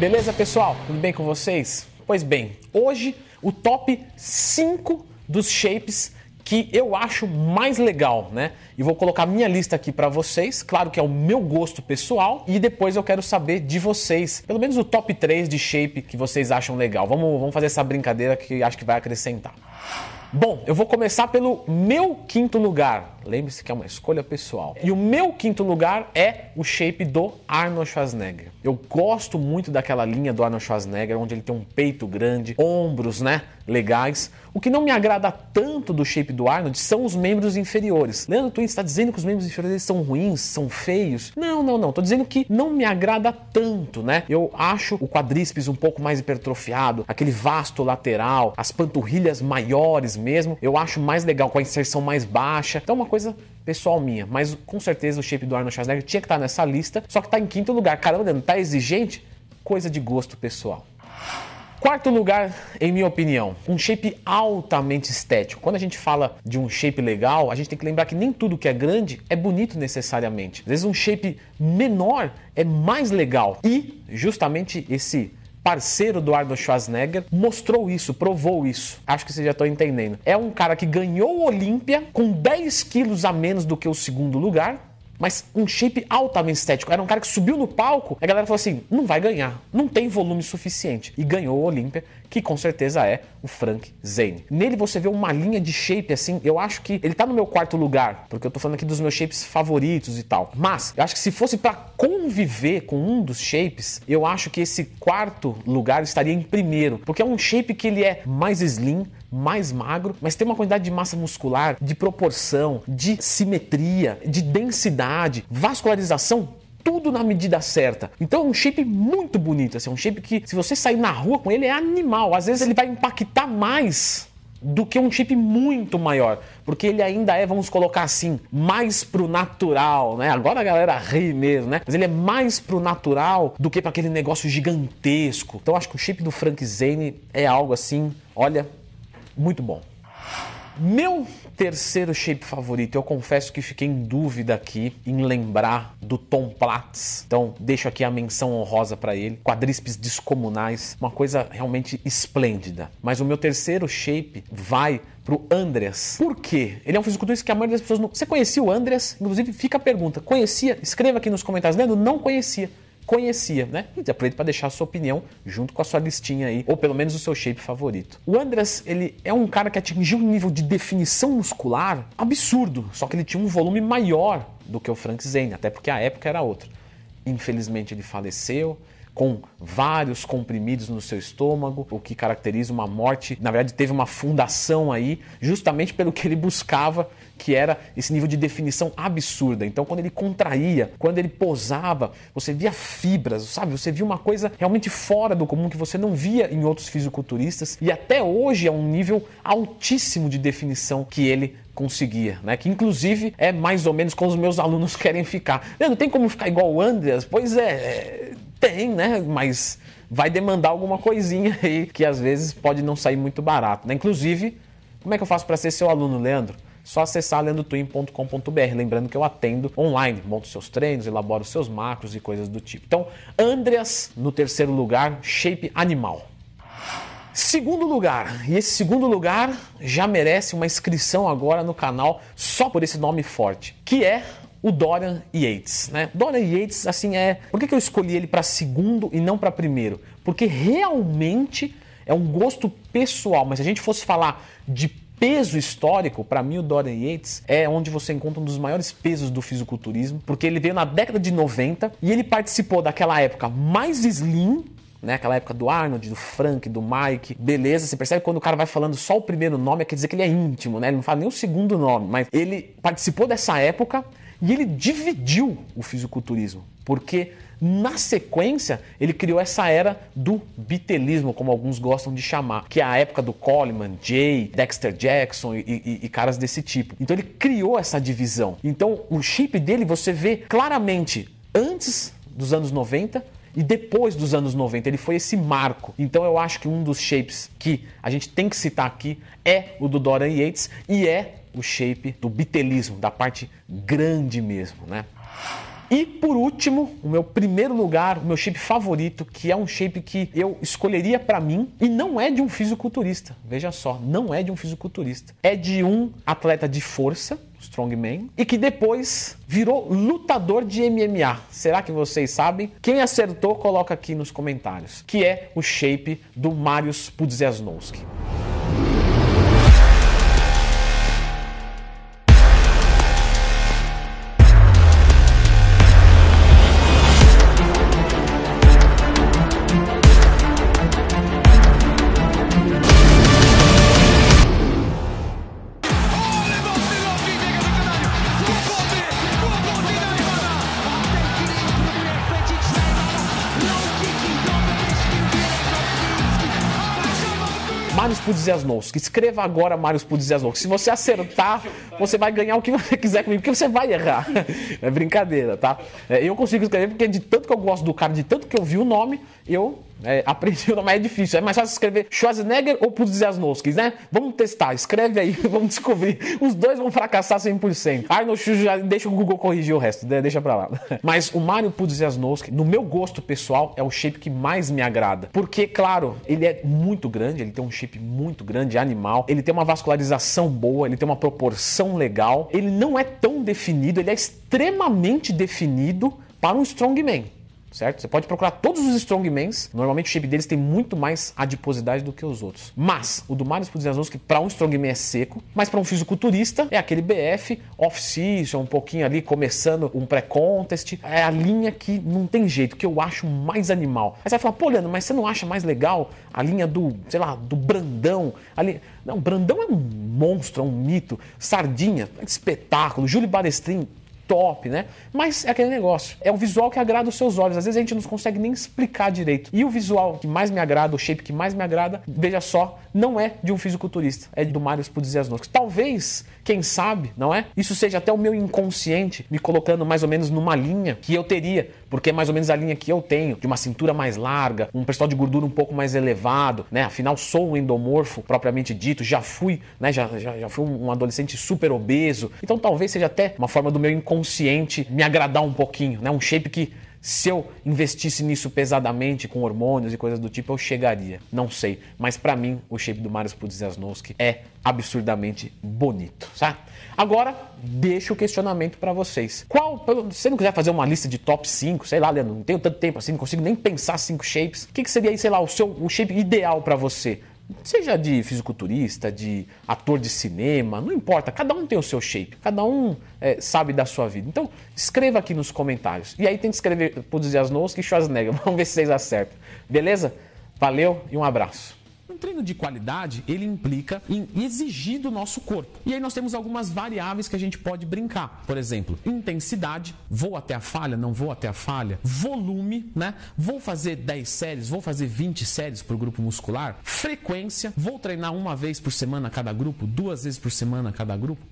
Beleza, pessoal? Tudo bem com vocês? Pois bem, hoje o top 5 dos shapes que eu acho mais legal, né? E vou colocar minha lista aqui para vocês, claro que é o meu gosto pessoal, e depois eu quero saber de vocês, pelo menos o top 3 de shape que vocês acham legal. Vamos, vamos fazer essa brincadeira que acho que vai acrescentar. Bom, eu vou começar pelo meu quinto lugar. Lembre-se que é uma escolha pessoal. E o meu quinto lugar é o shape do Arnold Schwarzenegger. Eu gosto muito daquela linha do Arnold Schwarzenegger, onde ele tem um peito grande, ombros, né, legais. O que não me agrada tanto do shape do Arnold são os membros inferiores. Leandro Twin está dizendo que os membros inferiores são ruins, são feios? Não, não, não. Tô dizendo que não me agrada tanto, né? Eu acho o quadríceps um pouco mais hipertrofiado, aquele vasto lateral, as panturrilhas maiores mesmo. Eu acho mais legal com a inserção mais baixa. Então, uma coisa pessoal minha, mas com certeza o shape do Arnold Schwarzenegger tinha que estar nessa lista, só que está em quinto lugar. Caramba, não tá exigente? Coisa de gosto pessoal. Quarto lugar, em minha opinião, um shape altamente estético. Quando a gente fala de um shape legal, a gente tem que lembrar que nem tudo que é grande é bonito necessariamente. Às vezes um shape menor é mais legal. E justamente esse parceiro do Arnold Schwarzenegger, mostrou isso, provou isso. Acho que vocês já estão entendendo. É um cara que ganhou o Olímpia com 10 quilos a menos do que o segundo lugar, mas um shape altamente estético. Era um cara que subiu no palco, a galera falou assim: não vai ganhar, não tem volume suficiente. E ganhou o Olímpia, que com certeza é o Frank Zane. Nele você vê uma linha de shape assim, eu acho que ele tá no meu quarto lugar, porque eu tô falando aqui dos meus shapes favoritos e tal. Mas eu acho que se fosse para conviver com um dos shapes, eu acho que esse quarto lugar estaria em primeiro, porque é um shape que ele é mais slim, mais magro, mas tem uma quantidade de massa muscular, de proporção, de simetria, de densidade, vascularização tudo na medida certa. Então é um shape muito bonito, assim, é um shape que se você sair na rua com ele é animal. Às vezes ele vai impactar mais do que um chip muito maior, porque ele ainda é, vamos colocar assim, mais pro natural, né? Agora a galera ri mesmo, né? Mas ele é mais pro natural do que para aquele negócio gigantesco. Então acho que o chip do Frank Zane é algo assim, olha, muito bom. Meu terceiro shape favorito, eu confesso que fiquei em dúvida aqui em lembrar do Tom Platz. Então, deixo aqui a menção honrosa para ele. Quadríceps descomunais, uma coisa realmente esplêndida. Mas o meu terceiro shape vai pro Andreas. Por quê? Ele é um fisiculturista que a maioria das pessoas não... Você conhecia o Andreas? Inclusive, fica a pergunta. Conhecia? Escreva aqui nos comentários. Lendo, não conhecia conhecia, né? E aproveita para deixar a sua opinião junto com a sua listinha aí, ou pelo menos o seu shape favorito. O Andras, ele é um cara que atingiu um nível de definição muscular absurdo, só que ele tinha um volume maior do que o Frank Zane, até porque a época era outra. Infelizmente ele faleceu, com vários comprimidos no seu estômago, o que caracteriza uma morte. Na verdade, teve uma fundação aí, justamente pelo que ele buscava, que era esse nível de definição absurda. Então, quando ele contraía, quando ele posava, você via fibras, sabe? Você via uma coisa realmente fora do comum que você não via em outros fisiculturistas. E até hoje é um nível altíssimo de definição que ele conseguia, né? Que inclusive é mais ou menos como os meus alunos querem ficar. Não tem como ficar igual o Andreas? Pois é, é tem, né? Mas vai demandar alguma coisinha aí que às vezes pode não sair muito barato, né? Inclusive, como é que eu faço para ser seu aluno, Leandro? Só acessar leandrotwin.com.br. Lembrando que eu atendo online, monto seus treinos, elaboro seus macros e coisas do tipo. Então, Andreas no terceiro lugar, shape animal. Segundo lugar, e esse segundo lugar já merece uma inscrição agora no canal só por esse nome forte, que é o Dorian Yates, né? Dorian Yates, assim, é. Por que, eu escolhi ele para segundo e não para primeiro? Porque realmente é um gosto pessoal, mas se a gente fosse falar de peso histórico, para mim o Dorian Yates é onde você encontra um dos maiores pesos do fisiculturismo, porque ele veio na década de 90 e ele participou daquela época mais slim né? Aquela época do Arnold, do Frank, do Mike. Beleza, você percebe quando o cara vai falando só o primeiro nome, quer dizer que ele é íntimo, né? Ele não fala nem o segundo nome, mas ele participou dessa época e ele dividiu o fisiculturismo, porque na sequência ele criou essa era do bitelismo, como alguns gostam de chamar, que é a época do Coleman, Jay, Dexter Jackson e, e, e caras desse tipo. Então ele criou essa divisão. Então o chip dele você vê claramente antes dos anos 90 e depois dos anos 90, ele foi esse marco. Então eu acho que um dos shapes que a gente tem que citar aqui é o do Dorian Yates e é o shape do bitelismo, da parte grande mesmo, né? E por último, o meu primeiro lugar, o meu shape favorito, que é um shape que eu escolheria para mim e não é de um fisiculturista. Veja só, não é de um fisiculturista. É de um atleta de força, strongman, e que depois virou lutador de MMA. Será que vocês sabem? Quem acertou, coloca aqui nos comentários. Que é o shape do Mariusz Pudzianowski. Marius Pudzianowski. Escreva agora Marius Pudzianowski. Se você acertar, você vai ganhar o que você quiser comigo, porque você vai errar. É brincadeira, tá? É, eu consigo escrever porque de tanto que eu gosto do cara, de tanto que eu vi o nome, eu é, o nome, é difícil. É mais fácil escrever Schwarzenegger ou Pudzianowski, né? Vamos testar, escreve aí, vamos descobrir. Os dois vão fracassar 100%. Arnold Schwarzenegger, deixa o Google corrigir o resto, deixa pra lá. Mas o Mario Pudzianowski, no meu gosto pessoal, é o shape que mais me agrada. Porque, claro, ele é muito grande, ele tem um shape muito grande, animal, ele tem uma vascularização boa, ele tem uma proporção legal, ele não é tão definido, ele é extremamente definido para um strongman certo? Você pode procurar todos os strongmans, normalmente o shape deles tem muito mais adiposidade do que os outros. Mas o do Marius Pudzianowski para um strongman é seco, mas para um fisiculturista é aquele BF off-season, um pouquinho ali começando um pré-contest, é a linha que não tem jeito, que eu acho mais animal. Aí você vai falar, pô, Leandro, mas você não acha mais legal a linha do, sei lá, do Brandão? Ali... Não, Brandão é um monstro, é um mito. Sardinha, espetáculo. Júlio Balestrin, top, né? Mas é aquele negócio. É um visual que agrada os seus olhos. Às vezes a gente não consegue nem explicar direito. E o visual que mais me agrada, o shape que mais me agrada, veja só, não é de um fisiculturista, é do Marius Pudzianowski. Talvez, quem sabe, não é? Isso seja até o meu inconsciente me colocando mais ou menos numa linha que eu teria, porque é mais ou menos a linha que eu tenho, de uma cintura mais larga, um percentual de gordura um pouco mais elevado, né? Afinal, sou um endomorfo propriamente dito, já fui, né? Já, já, já fui um adolescente super obeso. Então talvez seja até uma forma do meu inconsciente me agradar um pouquinho, né? Um shape que se eu investisse nisso pesadamente com hormônios e coisas do tipo, eu chegaria. Não sei, mas para mim o shape do Marius Pudzianowski é absurdamente bonito, tá? Agora, deixo o questionamento para vocês. Qual, se você não quiser fazer uma lista de top 5, sei lá, Leandro, não tenho tanto tempo assim, não consigo nem pensar cinco shapes. O que, que seria aí, sei lá, o seu o shape ideal para você? Seja de fisiculturista, de ator de cinema, não importa, cada um tem o seu shape, cada um é, sabe da sua vida. Então, escreva aqui nos comentários. E aí tem que escrever Pudzianowski e Schwarzenegger, vamos ver se vocês acertam. Beleza? Valeu e um abraço. Um treino de qualidade, ele implica em exigir do nosso corpo. E aí nós temos algumas variáveis que a gente pode brincar. Por exemplo, intensidade, vou até a falha, não vou até a falha. Volume, né? Vou fazer 10 séries, vou fazer 20 séries o grupo muscular. Frequência, vou treinar uma vez por semana cada grupo, duas vezes por semana cada grupo.